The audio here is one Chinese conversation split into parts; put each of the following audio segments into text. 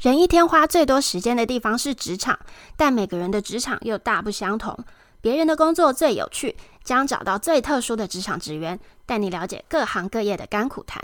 人一天花最多时间的地方是职场，但每个人的职场又大不相同。别人的工作最有趣，将找到最特殊的职场职员，带你了解各行各业的甘苦谈。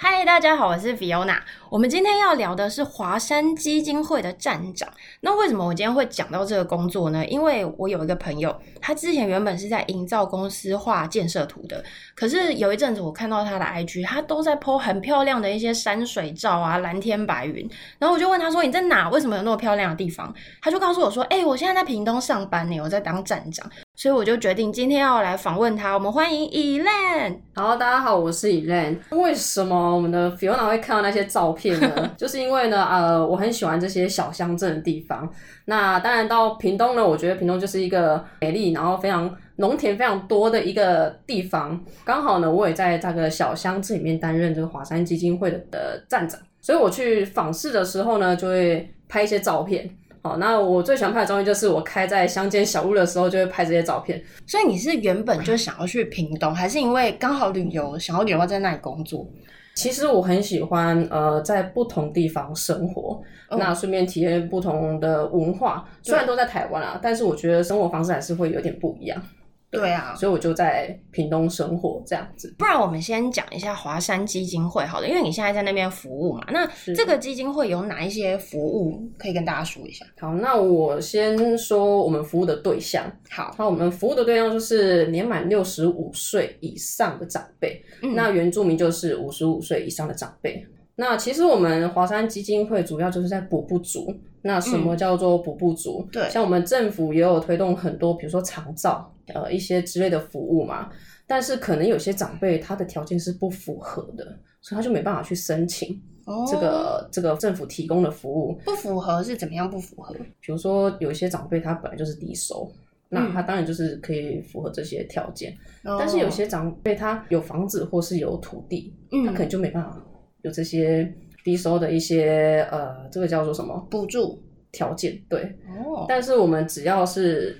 嗨，大家好，我是 Fiona。我们今天要聊的是华山基金会的站长。那为什么我今天会讲到这个工作呢？因为我有一个朋友，他之前原本是在营造公司画建设图的，可是有一阵子我看到他的 IG，他都在 po 很漂亮的一些山水照啊，蓝天白云。然后我就问他说：“你在哪？为什么有那么漂亮的地方？”他就告诉我说：“哎、我现在在屏东上班呢，我在当站长。”所以我就决定今天要来访问他。我们欢迎 Elaine。好，大家好，我是 Elaine。为什么我们的 Fiona 会看到那些照片呢？就是因为呢，呃，我很喜欢这些小乡镇的地方。那当然到屏东呢，我觉得屏东就是一个美丽，然后非常农田非常多的一个地方。刚好呢，我也在这个小乡镇里面担任这个华山基金会的的站长，所以我去访视的时候呢，就会拍一些照片。好，那我最喜欢拍的照片就是我开在乡间小路的时候，就会拍这些照片。所以你是原本就想要去屏东，还是因为刚好旅游，想要留在那里工作？其实我很喜欢呃，在不同地方生活，嗯、那顺便体验不同的文化。虽然都在台湾啊，但是我觉得生活方式还是会有点不一样。对啊，所以我就在屏东生活这样子。不然我们先讲一下华山基金会好了，因为你现在在那边服务嘛。那这个基金会有哪一些服务可以跟大家说一下？好，那我先说我们服务的对象。好，那我们服务的对象就是年满六十五岁以上的长辈。嗯，那原住民就是五十五岁以上的长辈。那其实我们华山基金会主要就是在补不足。那什么叫做补不足？嗯，对，像我们政府也有推动很多，比如说长照，呃，一些之类的服务嘛。但是可能有些长辈他的条件是不符合的，所以他就没办法去申请这个、哦、这个政府提供的服务。不符合是怎么样不符合？比如说有一些长辈他本来就是低收，嗯、那他当然就是可以符合这些条件。哦、但是有些长辈他有房子或是有土地，嗯、他可能就没办法有这些。低收的一些呃，这个叫做什么补助条件？对，哦。但是我们只要是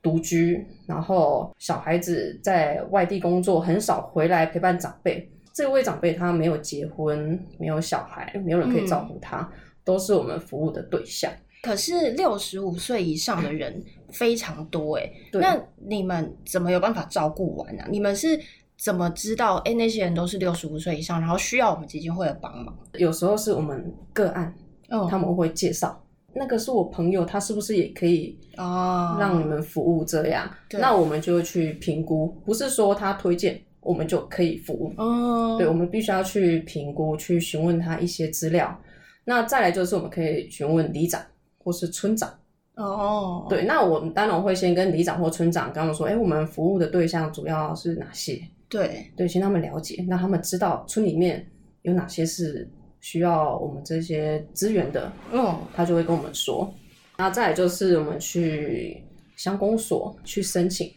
独居，然后小孩子在外地工作，很少回来陪伴长辈。这位长辈他没有结婚，没有小孩，没有人可以照顾他，嗯、都是我们服务的对象。可是六十五岁以上的人非常多哎，对那你们怎么有办法照顾完呢、啊？你们是？怎么知道？哎，那些人都是六十五岁以上，然后需要我们基金会的帮忙。有时候是我们个案，嗯，他们会介绍，那个是我朋友，他是不是也可以啊？让你们服务这样？对，那我们就会去评估，不是说他推荐我们就可以服务。哦，对，我们必须要去评估，去询问他一些资料。那再来就是我们可以询问里长或是村长。哦，对，那我们当然会先跟里长或村长跟他们说，哎，我们服务的对象主要是哪些？对对，先让他们了解，让他们知道村里面有哪些是需要我们这些资源的，嗯，他就会跟我们说。那再来就是我们去乡公所去申请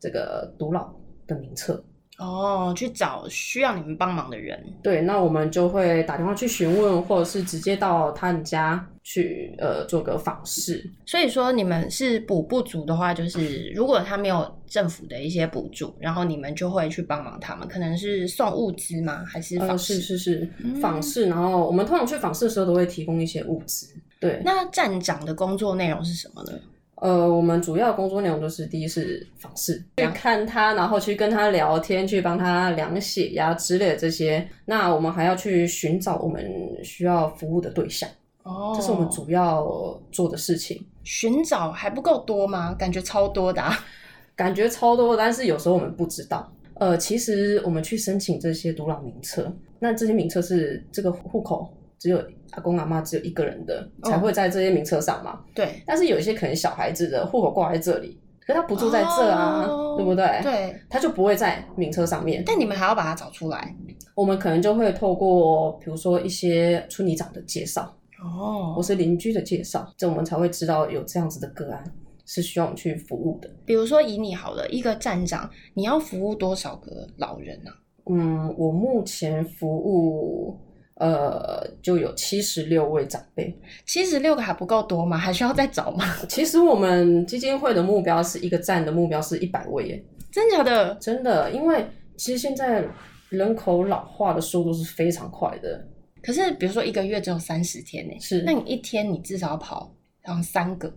这个独老的名册。哦，去找需要你们帮忙的人。对，那我们就会打电话去询问，或者是直接到他们家去，呃，做个访视。所以说，你们是补不足的话，就是如果他没有政府的一些补助，然后你们就会去帮忙他们，可能是送物资吗？还是访视？呃，是是是，访视。然后我们通常去访视的时候，都会提供一些物资。对，那站长的工作内容是什么呢？呃，我们主要工作内容就是第一是访视，去看他，然后去跟他聊天，去帮他量血压之类的这些。那我们还要去寻找我们需要服务的对象，哦，这是我们主要做的事情。寻找还不够多吗？感觉超多的啊，感觉超多，但是有时候我们不知道。呃，其实我们去申请这些独老名册，那这些名册是这个户口只有。阿公阿妈只有一个人的才会在这些名册上嘛？哦、对。但是有一些可能小孩子的户口挂在这里，可是他不住在这啊，哦、对不对？对。他就不会在名册上面。但你们还要把它找出来。我们可能就会透过比如说一些村里长的介绍哦，或是邻居的介绍，这我们才会知道有这样子的个案是需要我们去服务的。比如说以你好了，一个站长，你要服务多少个老人呢、啊？嗯，我目前服务。呃，就有七十六位长辈，七十六个还不够多吗？还需要再找吗？其实我们基金会的目标是一个站的目标是一百位耶，真假的？真的，因为其实现在人口老化的速度是非常快的，可是比如说一个月只有三十天呢，是，那你一天你至少要跑然后三个，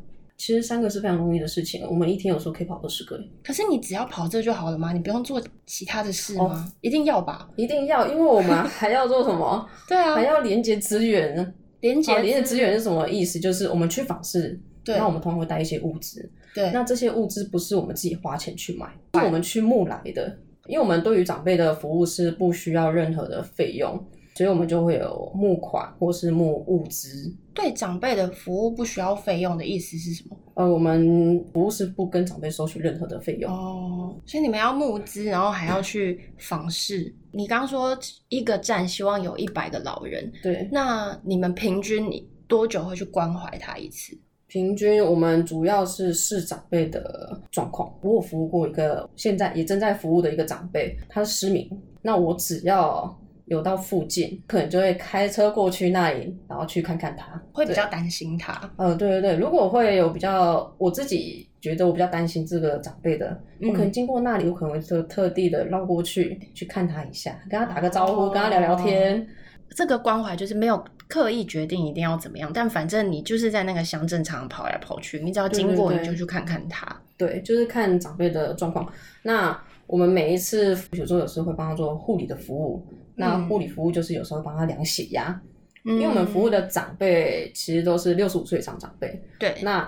其实三个是非常容易的事情，我们一天有时候可以跑二十个。可是你只要跑这就好了吗？你不用做其他的事吗？哦、一定要吧？一定要，因为我们还要做什么？对啊，还要连接资源。连接连接资源是什么意思？就是我们去访视，对，那我们通常会带一些物资，对，那这些物资不是我们自己花钱去买，是我们去募来的。因为我们对于长辈的服务是不需要任何的费用，所以我们就会有募款或是募物资。对长辈的服务不需要费用的意思是什么？呃，我们服务是不跟长辈收取任何的费用哦。所以你们要募资，然后还要去访视。你刚刚说一个站希望有一百个老人，对，那你们平均你多久会去关怀他一次？平均我们主要是视长辈的状况。我服务过一个现在也正在服务的一个长辈，他是失明。那我只要有到附近，可能就会开车过去那里，然后去看看他，会比较担心他。呃，对对对，如果会有比较，我自己觉得我比较担心这个长辈的，嗯、我可能经过那里，我可能会特特地的绕过去去看他一下，跟他打个招呼，哦、跟他聊聊天。这个关怀就是没有刻意决定一定要怎么样，但反正你就是在那个乡镇常跑来跑去，你只要经过你就去看看他。对，对，对，就是看长辈的状况。那我们每一次有时候有时候会帮他做护理的服务，嗯、那护理服务就是有时候帮他量血压，嗯、因为我们服务的长辈其实都是六十五岁以上长辈。对，那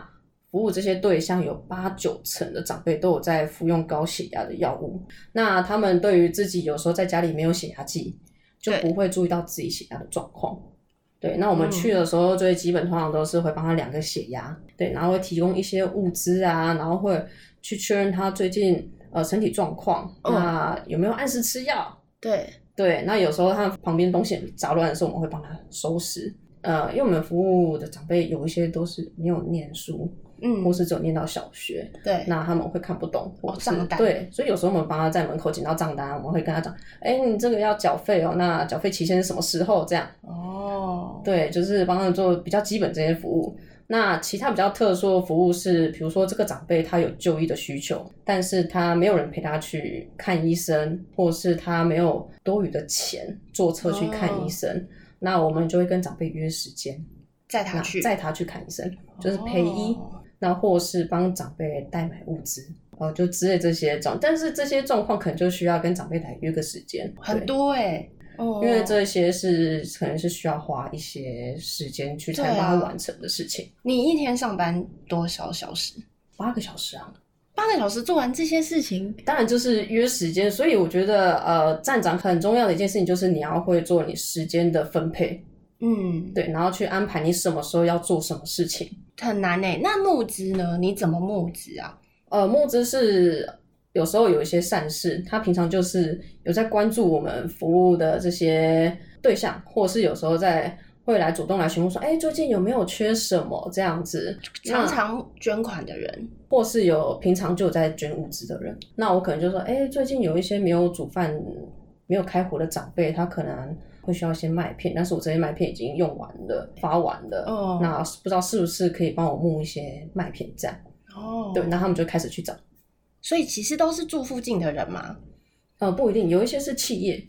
服务这些对象有八九成的长辈都有在服用高血压的药物，那他们对于自己有时候在家里没有血压计。就不会注意到自己血压的状况，对。那我们去的时候，最基本通常都是会帮他量个血压，对，然后会提供一些物资啊，然后会去确认他最近呃身体状况，那有没有按时吃药？对对。那有时候他旁边东西杂乱的时候，我们会帮他收拾。呃，因为我们服务的长辈有一些都是没有念书。嗯，或是只有念到小学，对，那他们会看不懂哦账单，对，所以有时候我们帮他在门口捡到账单，我们会跟他讲，哎、欸，你这个要缴费哦，那缴费期限是什么时候？这样哦，对，就是帮他们做比较基本这些服务。那其他比较特殊的服务是，比如说这个长辈他有就医的需求，但是他没有人陪他去看医生，或是他没有多余的钱坐车去看医生，哦、那我们就会跟长辈约时间，载他去载他去看医生，就是陪医。哦那或是帮长辈代买物资，哦，就之类这些状，但是这些状况可能就需要跟长辈来约个时间，很多哎、欸，哦，因为这些是可能是需要花一些时间去才把它完成的事情。你一天上班多少小时？八个小时啊，八个小时做完这些事情，当然就是约时间。所以我觉得，呃，站长很重要的一件事情就是你要会做你时间的分配。嗯，对，然后去安排你什么时候要做什么事情，很难诶。那募资呢？你怎么募资啊？呃，募资是有时候有一些善事，他平常就是有在关注我们服务的这些对象，或是有时候在会来主动来询问说，哎，最近有没有缺什么这样子？常常捐款的人，或是有平常就有在捐物资的人，那我可能就说，哎，最近有一些没有煮饭、没有开火的长辈，他可能。会需要一些麦片，但是我这些麦片已经用完了，发完了。哦，那不知道是不是可以帮我募一些麦片这样？哦，对，那他们就开始去找。所以其实都是住附近的人嘛？呃，不一定，有一些是企业。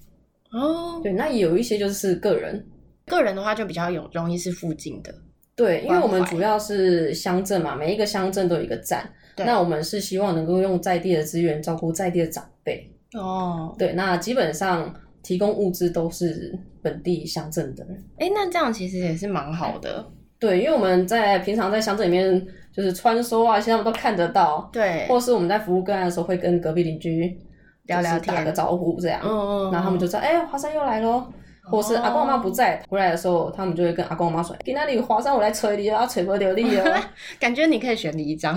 哦，对，那有一些就是个人。个人的话就比较有容易是附近的。对，因为我们主要是乡镇嘛，每一个乡镇都有一个站。对，那我们是希望能够用在地的资源照顾在地的长辈。哦，对，那基本上。提供物资都是本地乡镇的人，哎、欸，那这样其实也是蛮好的。对，因为我们在平常在乡镇里面就是穿梭啊，现在我们都看得到。对，或是我们在服务个案的时候，会跟隔壁邻居聊聊天，打个招呼这样。嗯嗯。然后他们就知道，哎、欸，华山又来喽。或是阿公阿妈不在，回来的时候，他们就会跟阿公阿妈说：“给那里华山我来催你啊，催不流利哦。”感觉你可以选你一张。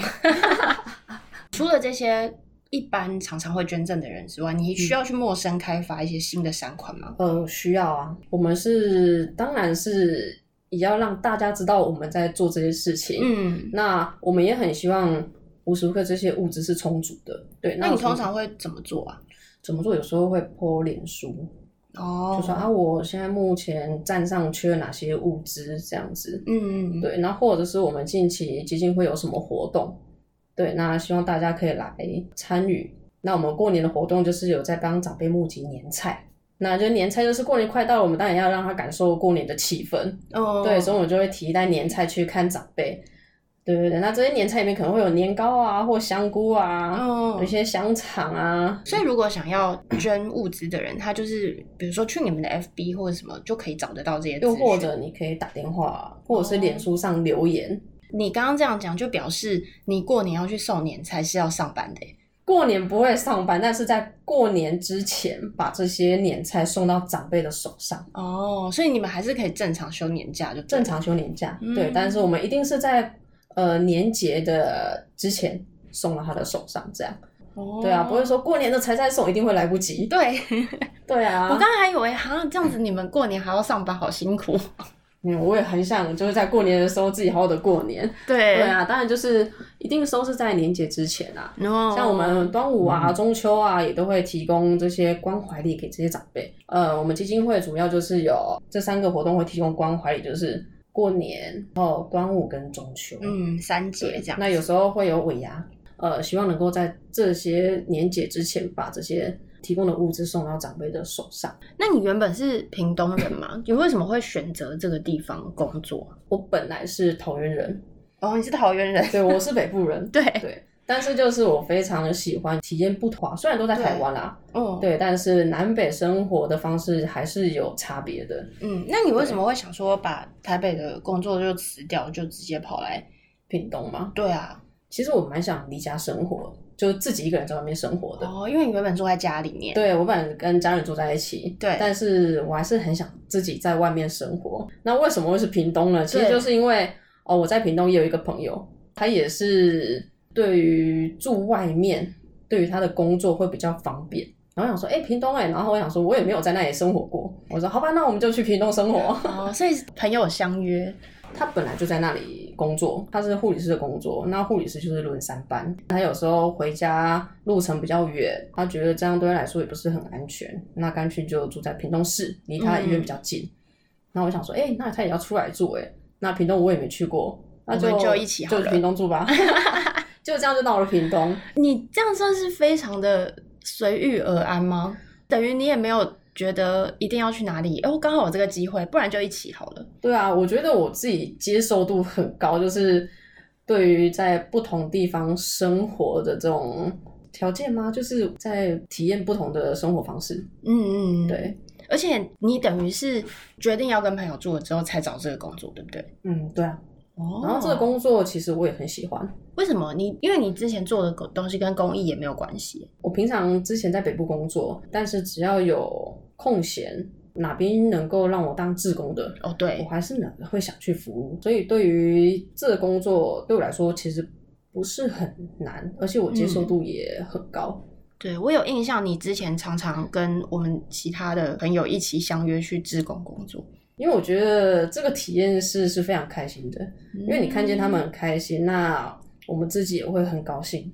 除了这些。一般常常会捐赠的人之外，你需要去陌生开发一些新的善款吗？嗯、呃，需要啊。我们是，当然是也要让大家知道我们在做这些事情。嗯，那我们也很希望无时无刻这些物资是充足的。对，那你通常会怎么做啊？怎么做？有时候会 po 脸书哦，就说啊，我现在目前站上缺哪些物资这样子。嗯嗯，对。那或者是我们近期基金会有什么活动？对，那希望大家可以来参与。那我们过年的活动就是有在帮长辈募集年菜那就年菜就是过年快到了，我们当然要让他感受过年的气氛。哦，对，所以我们就会提一袋年菜去看长辈。对对对，那这些年菜里面可能会有年糕啊，或香菇啊，哦，有一些香肠啊。所以如果想要捐物资的人，他就是比如说去你们的 FB 或者什么，就可以找得到这些。又或者你可以打电话，或者是脸书上留言。哦，你刚刚这样讲，就表示你过年要去送年菜是要上班的。过年不会上班，但是在过年之前把这些年菜送到长辈的手上。哦，所以你们还是可以正常休年假，就正常休年假。嗯、对，但是我们一定是在呃年节的之前送到他的手上，这样。哦，对啊，不会说过年的才在送，一定会来不及。对，对啊。我刚才还以为，哈，这样子你们过年还要上班，好辛苦。嗯，我也很想就是在过年的时候自己好好的过年。对对啊，当然就是一定收是在年节之前啊。Oh. 像我们端午啊、中秋啊，也都会提供这些关怀礼给这些长辈。呃，我们基金会主要就是有这三个活动会提供关怀礼，就是过年、然后端午跟中秋。嗯，三节这样。那有时候会有尾牙，呃，希望能够在这些年节之前把这些。提供的物资送到长辈的手上。那你原本是屏东人吗？你为什么会选择这个地方工作？我本来是桃园人。哦，你是桃园人？对，我是北部人。对对，但是就是我非常的喜欢体验不同，虽然都在台湾啦，嗯，对，但是南北生活的方式还是有差别的。嗯，那你为什么会想说把台北的工作就辞掉，就直接跑来屏东吗？对啊，其实我蛮想离家生活。就自己一个人在外面生活的哦，因为你原本住在家里面。对，我本来跟家人住在一起，对，但是我还是很想自己在外面生活。那为什么会是屏东呢？其实就是因为哦，我在屏东也有一个朋友，他也是对于住外面，对于他的工作会比较方便。然后想说，哎、欸，屏东哎、欸，然后我想说，我也没有在那里生活过。我说，好吧，那我们就去屏东生活。哦，所以朋友相约。他本来就在那里工作，他是护理师的工作。那护理师就是轮三班，他有时候回家路程比较远，他觉得这样对他来说也不是很安全，那干脆就住在屏东市，离他的医院比较近。那、嗯、我想说，哎、欸，那他也要出来住，哎，那屏东我也没去过，那就就一起就屏东住吧，就这样就到了屏东。你这样算是非常的随遇而安吗？等于你也没有。觉得一定要去哪里？哦，刚好有这个机会，不然就一起好了。对啊，我觉得我自己接受度很高，就是对于在不同地方生活的这种条件吗？就是在体验不同的生活方式。嗯嗯，对。而且你等于是决定要跟朋友住了之后才找这个工作，对不对？嗯，对啊。哦。然后这个工作其实我也很喜欢。为什么？你因为你之前做的东西跟公益也没有关系。我平常之前在北部工作，但是只要有空闲，哪边能够让我当志工的哦，对，我还是能会想去服务。所以对于这个工作，对我来说其实不是很难，而且我接受度也很高。嗯、对，我有印象，你之前常常跟我们其他的朋友一起相约去志工工作，因为我觉得这个体验是是非常开心的，因为你看见他们很开心，那我们自己也会很高兴。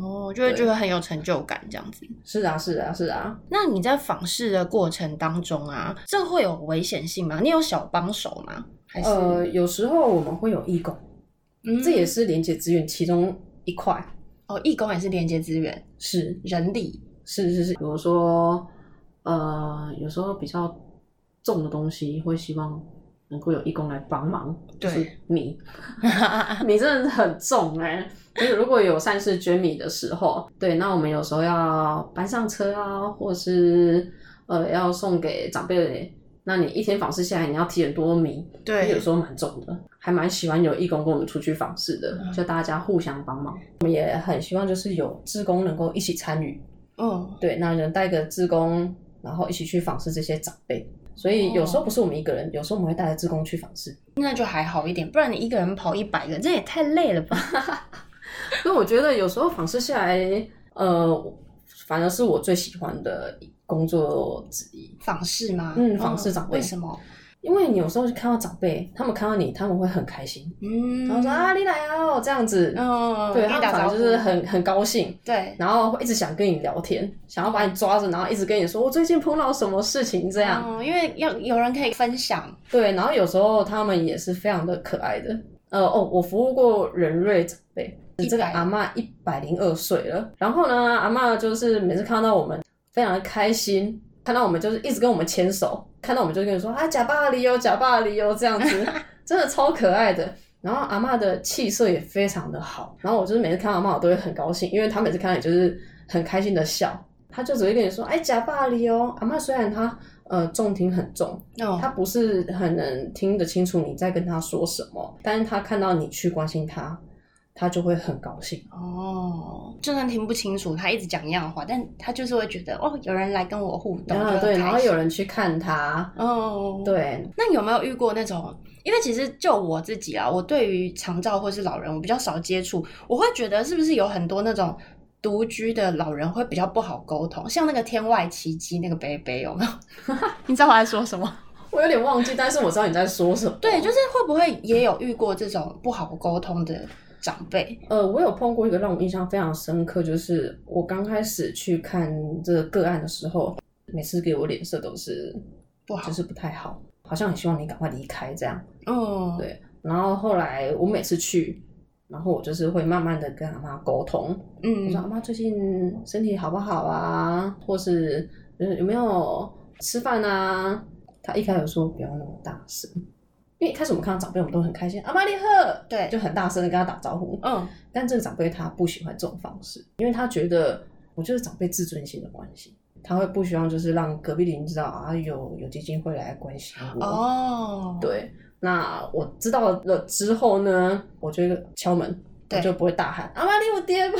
哦，就会觉得很有成就感，这样子。是啊，是啊，是啊。那你在访视的过程当中啊，这会有危险性吗？你有小帮手吗？还是呃，有时候我们会有义工，嗯，这也是连接资源其中一块。哦，义工也是连接资源，是人力，是是是。比如说，呃，有时候比较重的东西，会希望能够有义工来帮忙。对，就是米，米真的很重哎、欸。所以如果有善事捐米的时候，对，那我们有时候要搬上车啊，或是呃要送给长辈，那你一天访视下来，你要提很多米，对，有时候蛮重的，还蛮喜欢有义工跟我们出去访视的，就大家互相帮忙。我们也很希望就是有志工能够一起参与，嗯，对，那人带个志工，然后一起去访视这些长辈。所以有时候不是我们一个人，有时候我们会带着志工去访视，那就还好一点，不然你一个人跑一百个，这也太累了吧。所以我觉得有时候访视下来，呃，反而是我最喜欢的工作之一。访视吗？嗯，访视长辈。为什么？因为你有时候去看到长辈，他们看到你，他们会很开心。嗯，然后说啊，你来哦，这样子。嗯，对，他们反而就是很很高兴。对，然后会一直想跟你聊天，想要把你抓着，然后一直跟你说我最近碰到什么事情这样。嗯，因为要有人可以分享。对，然后有时候他们也是非常的可爱的。呃哦，我服务过仁瑞长辈。这个阿嬷一百零二岁了，然后呢，阿嬷就是每次看到我们非常的开心，看到我们就是一直跟我们牵手，看到我们就跟你说啊，假巴黎哦，假巴黎哦，这样子，真的超可爱的。然后阿嬷的气色也非常的好，然后我就是每次看到阿嬷，我都会很高兴，因为她每次看到你就是很开心的笑，她就只会跟你说，哎，假巴黎哦。阿嬷虽然她呃重听很重，她不是很能听得清楚你在跟她说什么，但是她看到你去关心她。他就会很高兴哦，就算听不清楚，他一直讲一样的话，但他就是会觉得哦，有人来跟我互动，啊、对，然后有人去看他，哦，对。那有没有遇过那种？因为其实就我自己啊，我对于长照或是老人，我比较少接触，我会觉得是不是有很多那种独居的老人会比较不好沟通？像那个天外奇迹那个贝贝有没有？你知道我在说什么？我有点忘记，但是我知道你在说什么。对，就是会不会也有遇过这种不好沟通的？长辈，呃，我有碰过一个让我印象非常深刻，就是我刚开始去看这个个案的时候，每次给我脸色都是不好，就是不太好，好像很希望你赶快离开这样。哦，对。然后后来我每次去，然后我就是会慢慢的跟阿妈沟通，嗯，我说阿妈最近身体好不好啊？或是有没有吃饭啊？他一开始说不要那么大声。因为一开始我们看到长辈，我们都很开心，阿妈你好，对，就很大声的跟他打招呼。嗯，但这个长辈他不喜欢这种方式，因为他觉得，我就是长辈自尊心的关系，他会不希望就是让隔壁邻居知道啊，有有基金会来关心我。哦，对，那我知道了之后呢，我就敲门，我就不会大喊阿妈你我爹不？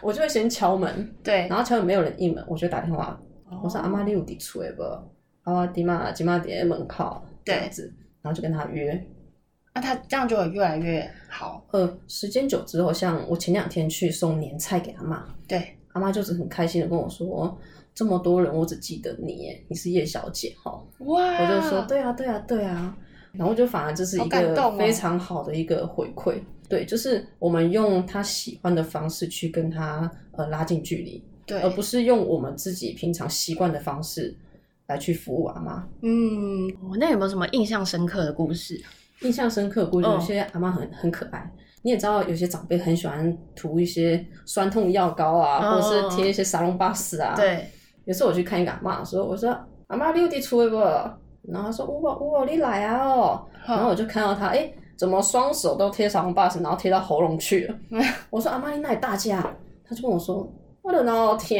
我就会先敲门，对，然后敲门没有人应门，我就打电话，我说阿妈你有地出来不？阿妈爹妈爹妈爹门口，这样子。然后就跟他约，那、啊、他这样就会越来越好。呃，时间久之后，像我前两天去送年菜给阿妈，对，阿妈就是很开心的跟我说：“这么多人，我只记得你耶，你是叶小姐哈。”哇！我就说：“对啊，对啊，对啊。”然后就反而这是一个非常好的一个回馈，哦、对，就是我们用他喜欢的方式去跟他呃拉近距离，对，而不是用我们自己平常习惯的方式。来去服务阿妈，嗯，那有没有什么印象深刻的故事？印象深刻的故事，有些阿妈很很可爱。你也知道，有些长辈很喜欢涂一些酸痛药膏啊，哦、或者是贴一些沙龙巴斯啊。对，有时候我去看一个阿妈，说：“我说阿妈，你有滴出来不？”然后他说：“我我你来啊哦。”然后我就看到他，哎、欸，怎么双手都贴沙龙巴斯，然后贴到喉咙去了？我说：“阿妈，你哪里大架？”他就跟我说：“我的脑疼。”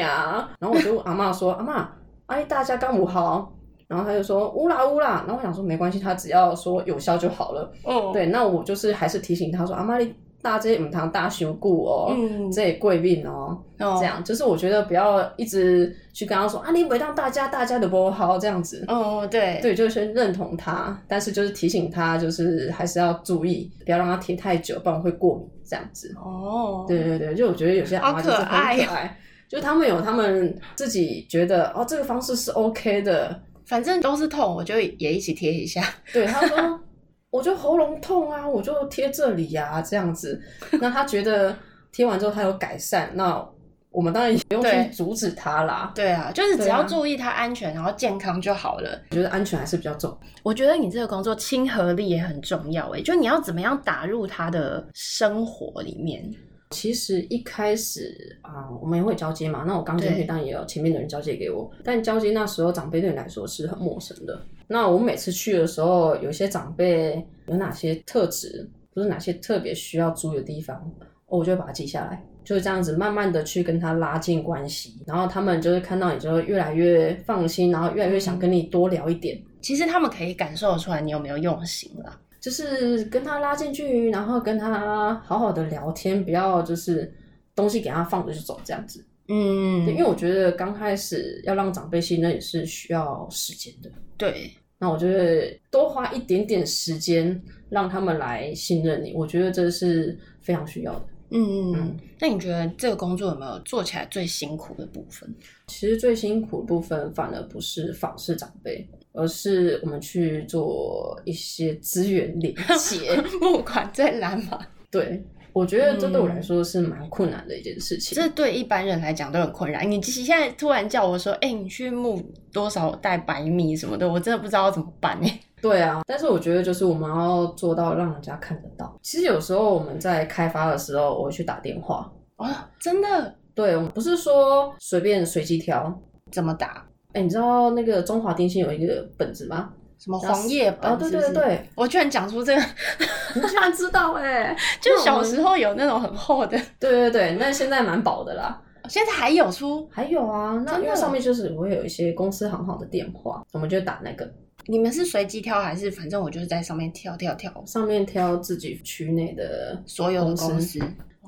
然后我就问阿妈说：“阿妈。”哎，大家刚捂好，然后他就说乌啦乌啦，然后我想说没关系，他只要说有效就好了。哦，对，那我就是还是提醒他说，阿妈你大这唔通大伤久哦，嗯，这也贵病哦，哦，这样就是我觉得不要一直去跟他说啊，你不让大家大家的不好这样子。哦，对，对，就是先认同他，但是就是提醒他，就是还是要注意，不要让他贴太久，不然会过敏这样子。哦，对对对，就我觉得有些阿妈就是很可爱。就他们有他们自己觉得哦，这个方式是 OK 的，反正都是痛，我就也一起贴一下。对，他说，我就喉咙痛啊，我就贴这里呀、啊，这样子。那他觉得贴完之后他有改善，那我们当然也不用去阻止他啦。对啊，就是只要注意他安全，然后健康就好了。我觉得安全还是比较重。我觉得你这个工作亲和力也很重要诶，就你要怎么样打入他的生活里面。其实一开始啊、呃，我们也会交接嘛。那我刚进去，当然也有前面的人交接给我。但交接那时候，长辈对你来说是很陌生的。那我每次去的时候，有些长辈有哪些特质，不是哪些特别需要注意的地方，我就会把它记下来。就是这样子，慢慢的去跟他拉近关系。然后他们就会看到你，就会越来越放心，然后越来越想跟你多聊一点。其实他们可以感受出来你有没有用心啦。就是跟他拉近距离，然后跟他好好的聊天，不要就是东西给他放着就走这样子。嗯，对，因为我觉得刚开始要让长辈信任也是需要时间的。对，那我觉得多花一点点时间让他们来信任你，我觉得这是非常需要的。嗯嗯，那你觉得这个工作有没有做起来最辛苦的部分？其实最辛苦的部分反而不是访视长辈。而是我们去做一些资源连接，募款最难嘛？对，我觉得这对我来说是蛮困难的一件事情。这对一般人来讲都很困难。你现在突然叫我说：“哎、欸，你去募多少袋白米什么的？”我真的不知道要怎么办哎。对啊，但是我觉得就是我们要做到让人家看得到。其实有时候我们在开发的时候，我会去打电话哦，真的？对，我们不是说随便随机挑，怎么打？哎、欸，你知道那个中华电信有一个本子吗？什么黄页本是是？哦，对对对，我居然讲出这个，你居然知道哎、欸！就小时候有那种很厚的。对对对，那现在蛮薄的啦。现在还有出？还有啊，那因为上面就是会有一些公司行号的电话，我们就打那个。你们是随机挑还是反正我就是在上面挑挑挑？上面挑自己区内的所有的公司，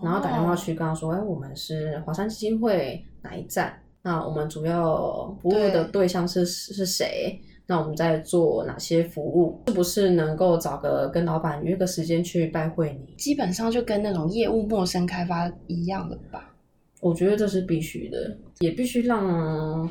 然后打电话去跟他说：“哎、哦，我们是华山基金会哪一站？那我们主要服务的对象是是谁？”那我们在做哪些服务？是不是能够找个跟老板约个时间去拜会你？基本上就跟那种业务陌生开发一样的吧。我觉得这是必须的，也必须让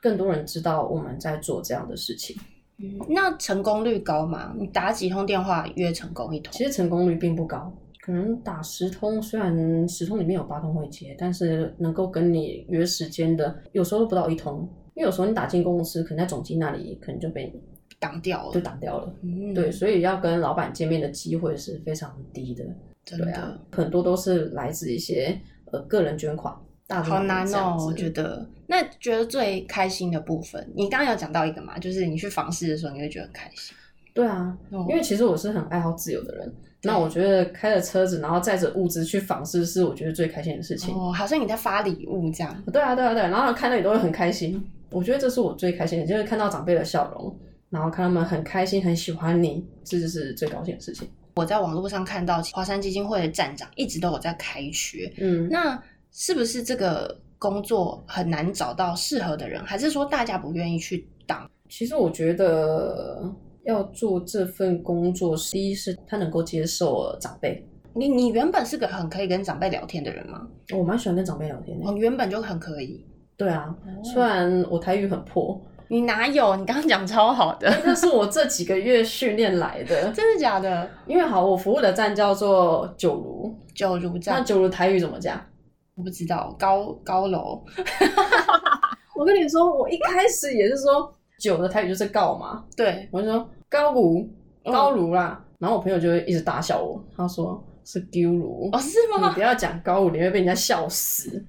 更多人知道我们在做这样的事情。嗯，那成功率高吗？你打几通电话约成功一通？其实成功率并不高，可能打十通，虽然十通里面有八通会接，但是能够跟你约时间的，有时候都不到一通。因为有时候你打进公司，可能在总机那里可能就被挡掉了，就挡掉了。嗯，对，所以要跟老板见面的机会是非常低的。真的，对啊，很多都是来自一些呃个人捐款。大好难哦，我觉得。那觉得最开心的部分，你刚刚有讲到一个嘛，就是你去访视的时候，你会觉得很开心。对啊，哦，因为其实我是很爱好自由的人。那我觉得开着车子，然后载着物资去访视，是我觉得最开心的事情。哦，好像你在发礼物这样。对啊，对啊，对，然后看到你都会很开心。我觉得这是我最开心的，就是看到长辈的笑容，然后看他们很开心、很喜欢你，这就是最高兴的事情。我在网络上看到华山基金会的站长一直都有在开缺，嗯，那是不是这个工作很难找到适合的人，还是说大家不愿意去当？其实我觉得要做这份工作，第一是他能够接受长辈。你你原本是个很可以跟长辈聊天的人吗？我蛮喜欢跟长辈聊天的。我原本就很可以。对啊，虽然我台语很破，你哪有？你刚刚讲超好的，那是我这几个月训练来的。真的假的？因为好，我服务的站叫做九如，九如站。那九如台语怎么讲？我不知道，高高楼。我跟你说，我一开始也是说九的台语就是告嘛，对，我就说高如高如啦，嗯，然后我朋友就会一直大笑我，他说是丢如哦，是吗？你不要讲高如，你会被人家笑死。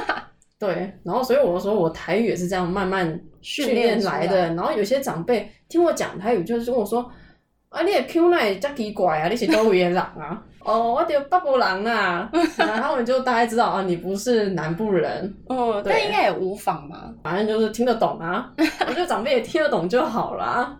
对，然后所以我说我台语也是这样慢慢训练来的。然后有些长辈听我讲台语，就是跟我说：“啊，你的 Q 奈真奇怪啊，你是哪位人啊？”哦，我叫北部人啊。然后我们就大概知道啊，你不是南部人。哦，但应该也无妨嘛，反正就是听得懂啊。我觉得长辈也听得懂就好啦。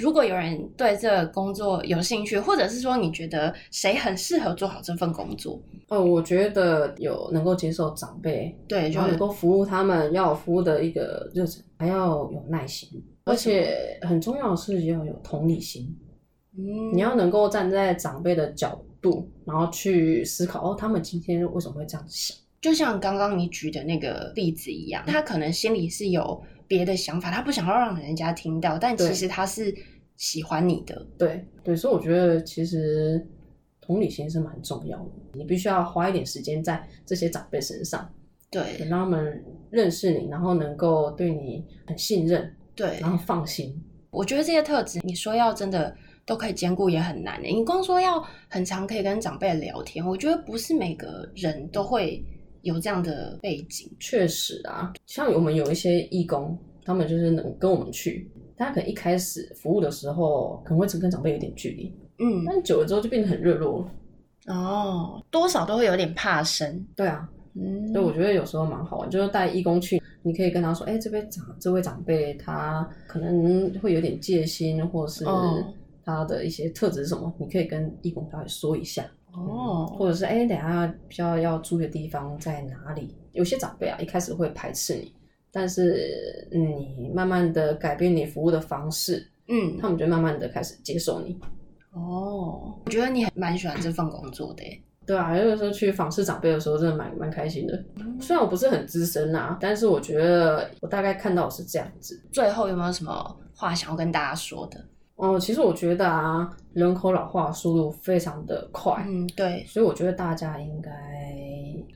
如果有人对这个工作有兴趣，或者是说你觉得谁很适合做好这份工作？哦，我觉得有能够接受长辈，对，就能够服务他们，要服务的一个热忱，还要有耐心，而且很重要的是要有同理心。嗯，你要能够站在长辈的角度，然后去思考哦，他们今天为什么会这样想？就像刚刚你举的那个例子一样，他可能心里是有别的想法，他不想要让人家听到，但其实他是喜欢你的。对对，所以我觉得其实同理心是蛮重要的，你必须要花一点时间在这些长辈身上，对，让他们认识你，然后能够对你很信任，对，然后放心。我觉得这些特质，你说要真的都可以兼顾也很难。你光说要很常可以跟长辈聊天，我觉得不是每个人都会。有这样的背景，确实啊，像我们有一些义工，他们就是能跟我们去，他可能一开始服务的时候，可能会只跟长辈有点距离，嗯，但久了之后就变得很热络了。哦，多少都会有点怕生。对啊，嗯，所以我觉得有时候蛮好玩，就是带义工去，你可以跟他说，哎、欸，这边长这位长辈他可能会有点戒心，或是他的一些特质是什么，你可以跟义工稍微说一下。哦、嗯，或者是哎，等下比较要注意的地方在哪里？有些长辈啊，一开始会排斥你，但是你慢慢的改变你服务的方式，嗯，他们就慢慢的开始接受你。哦，我觉得你还蛮喜欢这份工作的耶。对啊，有的时候去访视长辈的时候，真的蛮蛮开心的。虽然我不是很资深啊，但是我觉得我大概看到是这样子。最后有没有什么话想要跟大家说的？哦，其实我觉得啊，人口老化速度非常的快，嗯，对，所以我觉得大家应该，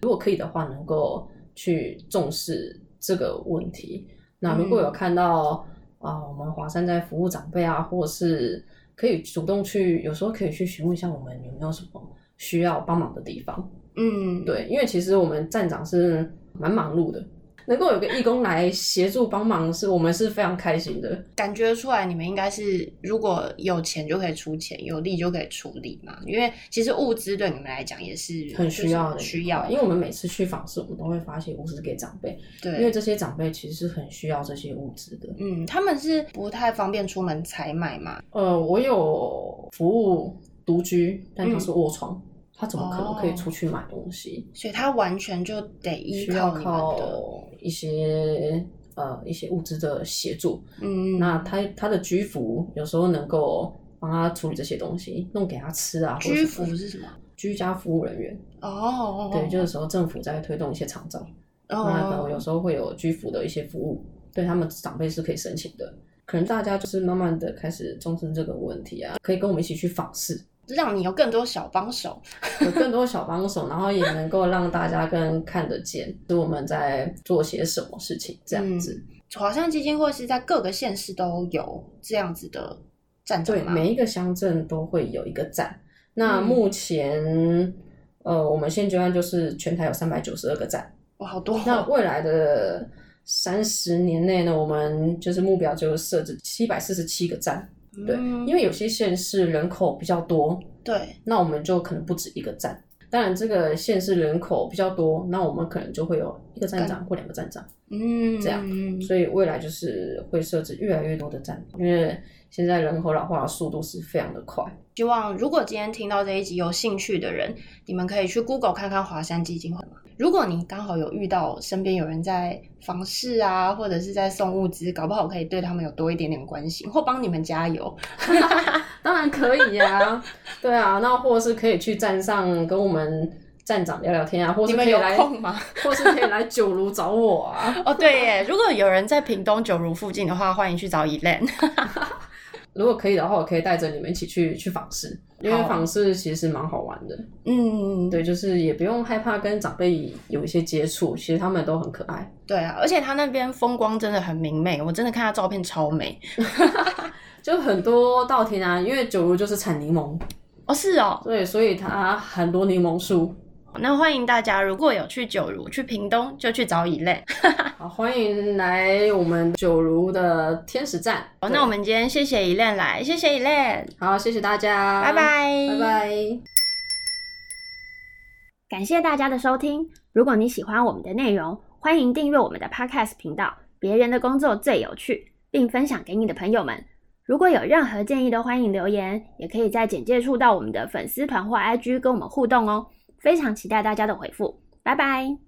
如果可以的话，能够去重视这个问题。那如果有看到啊、嗯呃，我们华山在服务长辈啊，或者是可以主动去，有时候可以去询问一下我们有没有什么需要帮忙的地方。嗯，对，因为其实我们站长是蛮忙碌的，能够有个义工来协助帮忙，是我们是非常开心的。感觉出来你们应该是如果有钱就可以出钱，有力就可以出力嘛。因为其实物资对你们来讲也是很需要的，需要。因为我们每次去访视，我们都会发现物资给长辈。对，因为这些长辈其实是很需要这些物资的。嗯，他们是不太方便出门采买嘛。呃，我有服务独居，但他是卧床。嗯他怎么可能可以出去买东西？哦、所以他完全就得依靠你们的一些呃一些物资的协助。嗯，那他他的居服有时候能够帮他处理这些东西，弄给他吃啊。居服是什么？居家服务人员。哦，对，就是时候政府在推动一些长照，哦、那可能有时候会有居服的一些服务，对他们长辈是可以申请的。可能大家就是慢慢的开始重视这个问题啊，可以跟我们一起去访视。让你有更多小帮手，有更多小帮手，然后也能够让大家更看得见，是我们在做些什么事情这样子。华、嗯、山基金会是在各个县市都有这样子的站，对，每一个乡镇都会有一个站。那目前，嗯、呃，我们现阶段就是全台有三百九十二个站，哇，好多、哦。那未来的三十年内呢，我们就是目标就设置七百四十七个站。对，因为有些县市人口比较多，对，那我们就可能不止一个站。当然，这个县市人口比较多，那我们可能就会有一个站长或两个站长，嗯，这样。所以未来就是会设置越来越多的站，因为现在人口老化的速度是非常的快。希望如果今天听到这一集有兴趣的人，你们可以去 Google 看看华山基金会。如果你刚好有遇到身边有人在房事啊，或者是在送物资，搞不好可以对他们有多一点点关心，或帮你们加油。当然可以呀、啊，对啊，那或是可以去站上跟我们站长聊聊天啊，或是可以来，你们有空吗？或是可以来九如找我啊。哦，对耶，如果有人在屏东九如附近的话，欢迎去找 Elaine。如果可以的话，我可以带着你们一起去去访视，因为访视其实是蛮好玩的。嗯，对，就是也不用害怕跟长辈有一些接触，其实他们都很可爱。对啊，而且他那边风光真的很明媚，我真的看他照片超美，就很多稻田啊，因为九如就是产柠檬哦，是哦，对，所以它很多柠檬树。那欢迎大家，如果有去九如、去屏东，就去找 Elaine。好，欢迎来我们九如的天使站。好，那我们今天谢谢 Elaine 来，谢谢 Elaine。好，谢谢大家，拜拜，拜拜。感谢大家的收听。如果你喜欢我们的内容，欢迎订阅我们的 Podcast 频道。别人的工作最有趣，并分享给你的朋友们。如果有任何建议，都欢迎留言，也可以在简介处到我们的粉丝团或 IG 跟我们互动哦。非常期待大家的回复，拜拜。